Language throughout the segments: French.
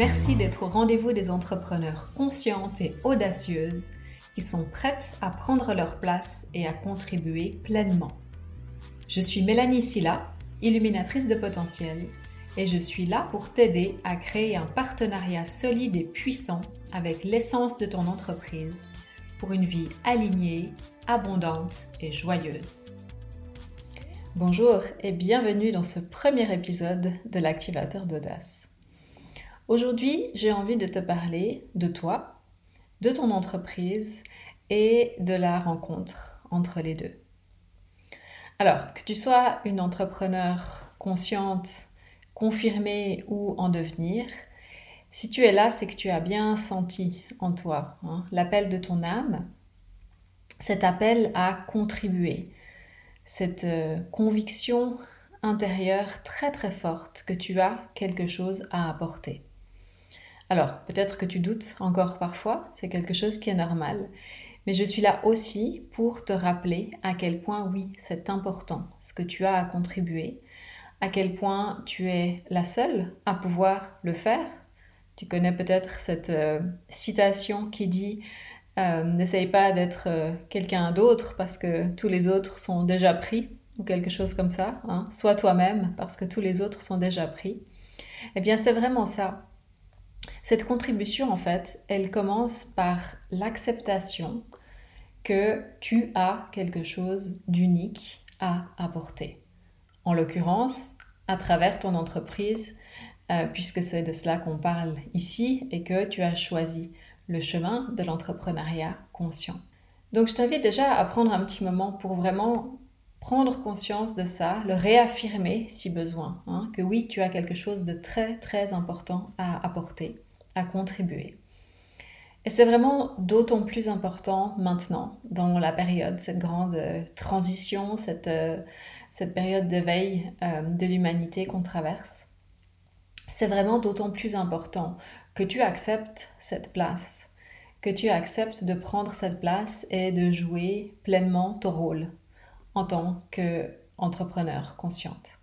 Merci d'être au rendez-vous des entrepreneurs conscientes et audacieuses qui sont prêtes à prendre leur place et à contribuer pleinement. Je suis Mélanie Silla, illuminatrice de potentiel, et je suis là pour t'aider à créer un partenariat solide et puissant avec l'essence de ton entreprise pour une vie alignée, abondante et joyeuse. Bonjour et bienvenue dans ce premier épisode de l'activateur d'audace. Aujourd'hui, j'ai envie de te parler de toi, de ton entreprise et de la rencontre entre les deux. Alors, que tu sois une entrepreneur consciente, confirmée ou en devenir, si tu es là, c'est que tu as bien senti en toi hein, l'appel de ton âme, cet appel à contribuer, cette euh, conviction intérieure très très forte que tu as quelque chose à apporter. Alors, peut-être que tu doutes encore parfois, c'est quelque chose qui est normal, mais je suis là aussi pour te rappeler à quel point oui, c'est important ce que tu as à contribuer, à quel point tu es la seule à pouvoir le faire. Tu connais peut-être cette euh, citation qui dit euh, N'essaye pas d'être euh, quelqu'un d'autre parce que tous les autres sont déjà pris, ou quelque chose comme ça. Hein. Sois toi-même parce que tous les autres sont déjà pris. Eh bien, c'est vraiment ça. Cette contribution, en fait, elle commence par l'acceptation que tu as quelque chose d'unique à apporter. En l'occurrence, à travers ton entreprise, euh, puisque c'est de cela qu'on parle ici et que tu as choisi le chemin de l'entrepreneuriat conscient. Donc je t'invite déjà à prendre un petit moment pour vraiment prendre conscience de ça, le réaffirmer si besoin, hein, que oui, tu as quelque chose de très très important à apporter à contribuer. Et c'est vraiment d'autant plus important maintenant, dans la période, cette grande euh, transition, cette, euh, cette période d'éveil euh, de l'humanité qu'on traverse. C'est vraiment d'autant plus important que tu acceptes cette place, que tu acceptes de prendre cette place et de jouer pleinement ton rôle en tant qu'entrepreneur consciente.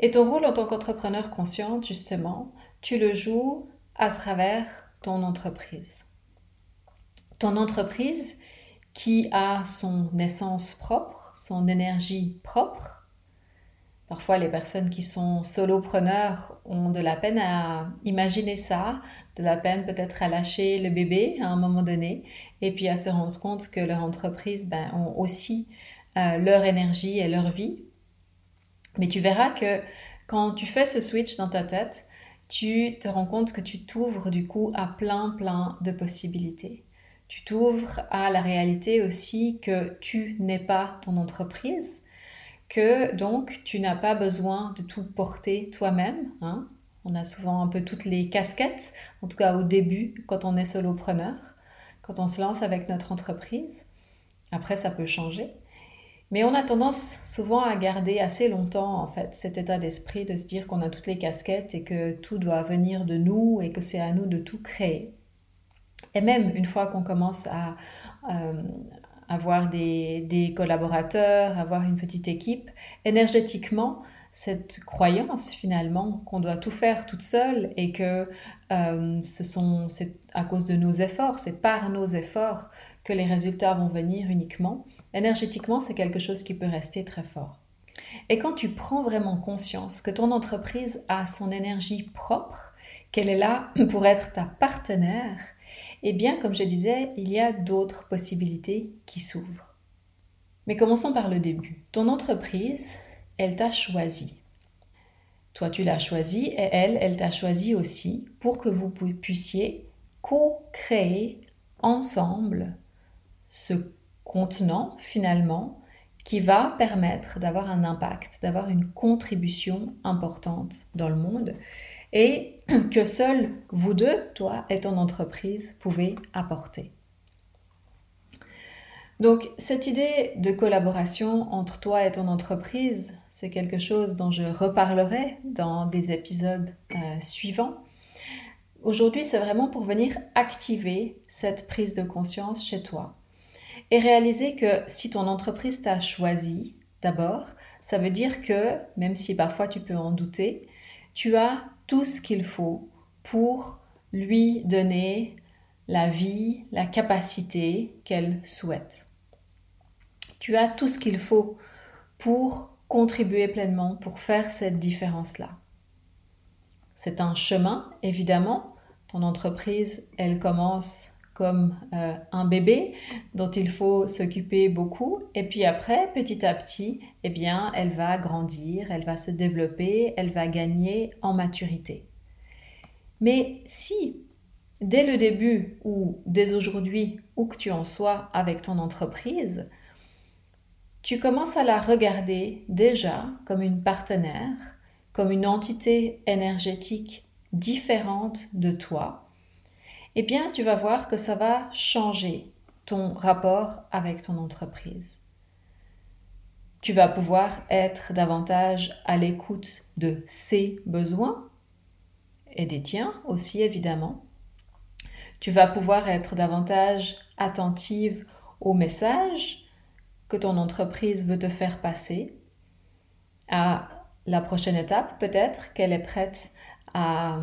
Et ton rôle en tant qu'entrepreneur consciente, justement, tu le joues à travers ton entreprise. Ton entreprise qui a son essence propre, son énergie propre. Parfois, les personnes qui sont solopreneurs ont de la peine à imaginer ça, de la peine peut-être à lâcher le bébé à un moment donné, et puis à se rendre compte que leur entreprise ben, ont aussi euh, leur énergie et leur vie. Mais tu verras que quand tu fais ce switch dans ta tête, tu te rends compte que tu t'ouvres du coup à plein plein de possibilités. Tu t'ouvres à la réalité aussi que tu n'es pas ton entreprise, que donc tu n'as pas besoin de tout porter toi-même. Hein. On a souvent un peu toutes les casquettes, en tout cas au début quand on est solopreneur, quand on se lance avec notre entreprise. Après, ça peut changer. Mais on a tendance souvent à garder assez longtemps en fait cet état d'esprit de se dire qu'on a toutes les casquettes et que tout doit venir de nous et que c'est à nous de tout créer. Et même une fois qu'on commence à euh, avoir des, collaborateurs, avoir une petite équipe, énergétiquement, cette croyance finalement qu'on doit tout faire toute seule et que euh, ce c'est à cause de nos efforts, c'est par nos efforts que les résultats vont venir uniquement énergétiquement, c'est quelque chose qui peut rester très fort. Et quand tu prends vraiment conscience que ton entreprise a son énergie propre, qu'elle est là pour être ta partenaire, eh bien, comme je disais, il y a d'autres possibilités qui s'ouvrent. Mais commençons par le début. Ton entreprise, elle t'a choisi. Toi, tu l'as choisi et elle, elle t'a choisi aussi pour que vous puissiez co-créer ensemble ce contenant finalement qui va permettre d'avoir un impact, d'avoir une contribution importante dans le monde et que seuls vous deux, toi et ton entreprise, pouvez apporter. Donc cette idée de collaboration entre toi et ton entreprise, c'est quelque chose dont je reparlerai dans des épisodes euh, suivants. Aujourd'hui, c'est vraiment pour venir activer cette prise de conscience chez toi et réaliser que si ton entreprise t'a choisi, d'abord, ça veut dire que, même si parfois tu peux en douter, tu as tout ce qu'il faut pour lui donner la vie, la capacité qu'elle souhaite. Tu as tout ce qu'il faut pour contribuer pleinement, pour faire cette différence-là. C'est un chemin, évidemment. Ton entreprise, elle commence comme euh, un bébé dont il faut s'occuper beaucoup. Et puis après, petit à petit, eh bien, elle va grandir, elle va se développer, elle va gagner en maturité. Mais si, dès le début ou dès aujourd'hui, où que tu en sois avec ton entreprise, tu commences à la regarder déjà comme une partenaire, comme une entité énergétique différente de toi, eh bien, tu vas voir que ça va changer ton rapport avec ton entreprise. Tu vas pouvoir être davantage à l'écoute de ses besoins et des tiens aussi, évidemment. Tu vas pouvoir être davantage attentive aux messages que ton entreprise veut te faire passer, à la prochaine étape peut-être qu'elle est prête à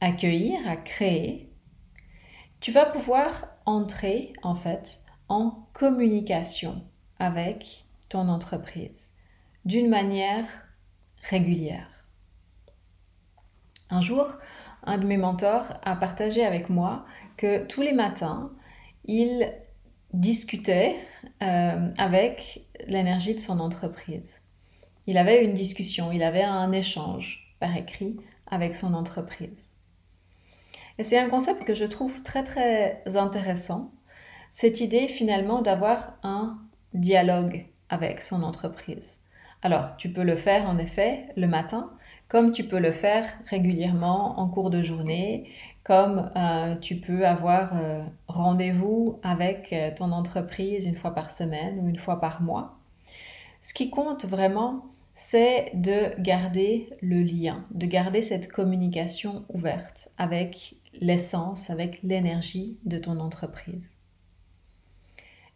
accueillir, à créer tu vas pouvoir entrer en fait en communication avec ton entreprise d'une manière régulière. Un jour, un de mes mentors a partagé avec moi que tous les matins, il discutait euh, avec l'énergie de son entreprise. Il avait une discussion, il avait un échange par écrit avec son entreprise. Et c'est un concept que je trouve très très intéressant, cette idée finalement d'avoir un dialogue avec son entreprise. Alors, tu peux le faire en effet le matin, comme tu peux le faire régulièrement en cours de journée, comme euh, tu peux avoir euh, rendez-vous avec euh, ton entreprise une fois par semaine ou une fois par mois. Ce qui compte vraiment, c'est de garder le lien, de garder cette communication ouverte avec l'essence, avec l'énergie de ton entreprise.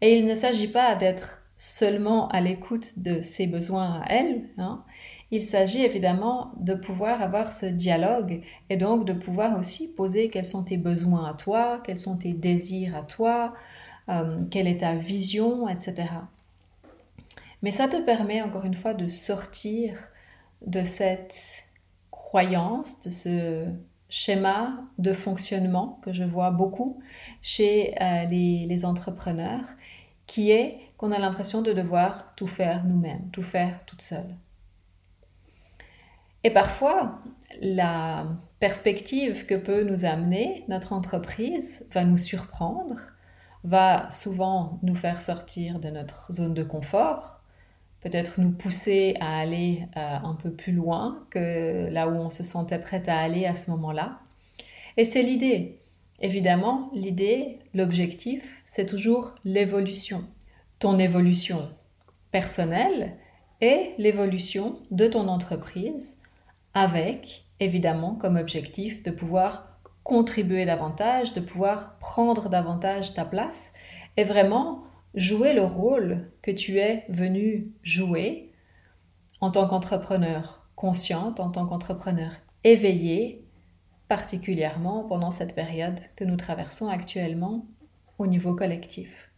Et il ne s'agit pas d'être seulement à l'écoute de ses besoins à elle, hein. il s'agit évidemment de pouvoir avoir ce dialogue et donc de pouvoir aussi poser quels sont tes besoins à toi, quels sont tes désirs à toi, euh, quelle est ta vision, etc. Mais ça te permet encore une fois de sortir de cette croyance, de ce schéma de fonctionnement que je vois beaucoup chez euh, les, entrepreneurs, qui est qu'on a l'impression de devoir tout faire nous-mêmes, tout faire toute seule. Et parfois, la perspective que peut nous amener notre entreprise va nous surprendre, va souvent nous faire sortir de notre zone de confort, peut-être nous pousser à aller euh, un peu plus loin que là où on se sentait prêt à aller à ce moment-là. Et c'est l'idée. Évidemment, l'idée, l'objectif, c'est toujours l'évolution. Ton évolution personnelle et l'évolution de ton entreprise avec, évidemment, comme objectif de pouvoir contribuer davantage, de pouvoir prendre davantage ta place et vraiment jouer le rôle que tu es venu jouer en tant qu'entrepreneur consciente, en tant qu'entrepreneur éveillé, particulièrement pendant cette période que nous traversons actuellement au niveau collectif.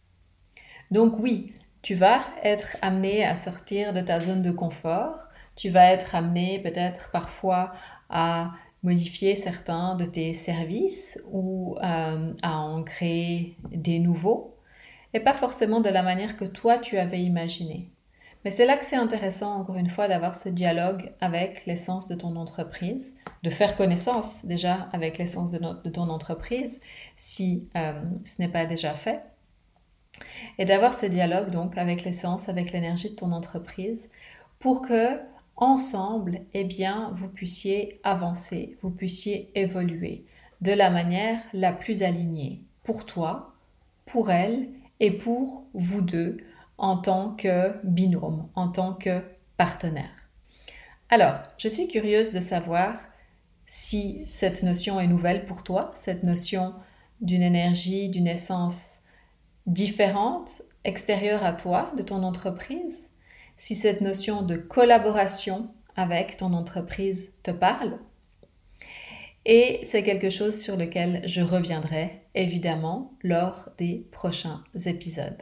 Donc oui, tu vas être amené à sortir de ta zone de confort, tu vas être amené peut-être parfois à modifier certains de tes services ou euh, à en créer des nouveaux et pas forcément de la manière que toi tu avais imaginé. Mais c'est là que c'est intéressant, encore une fois, d'avoir ce dialogue avec l'essence de ton entreprise, de faire connaissance déjà avec l'essence de, ton entreprise, si euh, ce n'est pas déjà fait, et d'avoir ce dialogue donc avec l'essence, avec l'énergie de ton entreprise, pour que ensemble, eh bien, vous puissiez avancer, vous puissiez évoluer de la manière la plus alignée pour toi, pour elle et pour vous deux en tant que binôme, en tant que partenaire. Alors, je suis curieuse de savoir si cette notion est nouvelle pour toi, cette notion d'une énergie, d'une essence différente, extérieure à toi, de ton entreprise, si cette notion de collaboration avec ton entreprise te parle. Et c'est quelque chose sur lequel je reviendrai évidemment lors des prochains épisodes.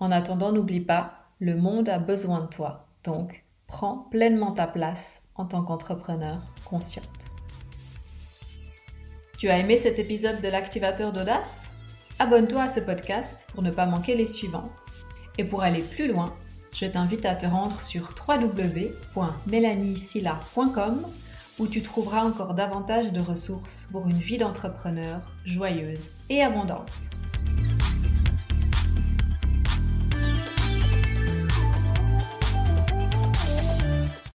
En attendant, n'oublie pas, le monde a besoin de toi. Donc, prends pleinement ta place en tant qu'entrepreneur consciente. Tu as aimé cet épisode de l'activateur d'audace? Abonne-toi à ce podcast pour ne pas manquer les suivants. Et pour aller plus loin, je t'invite à te rendre sur www.melaniesilla.com où tu trouveras encore davantage de ressources pour une vie d'entrepreneur joyeuse et abondante.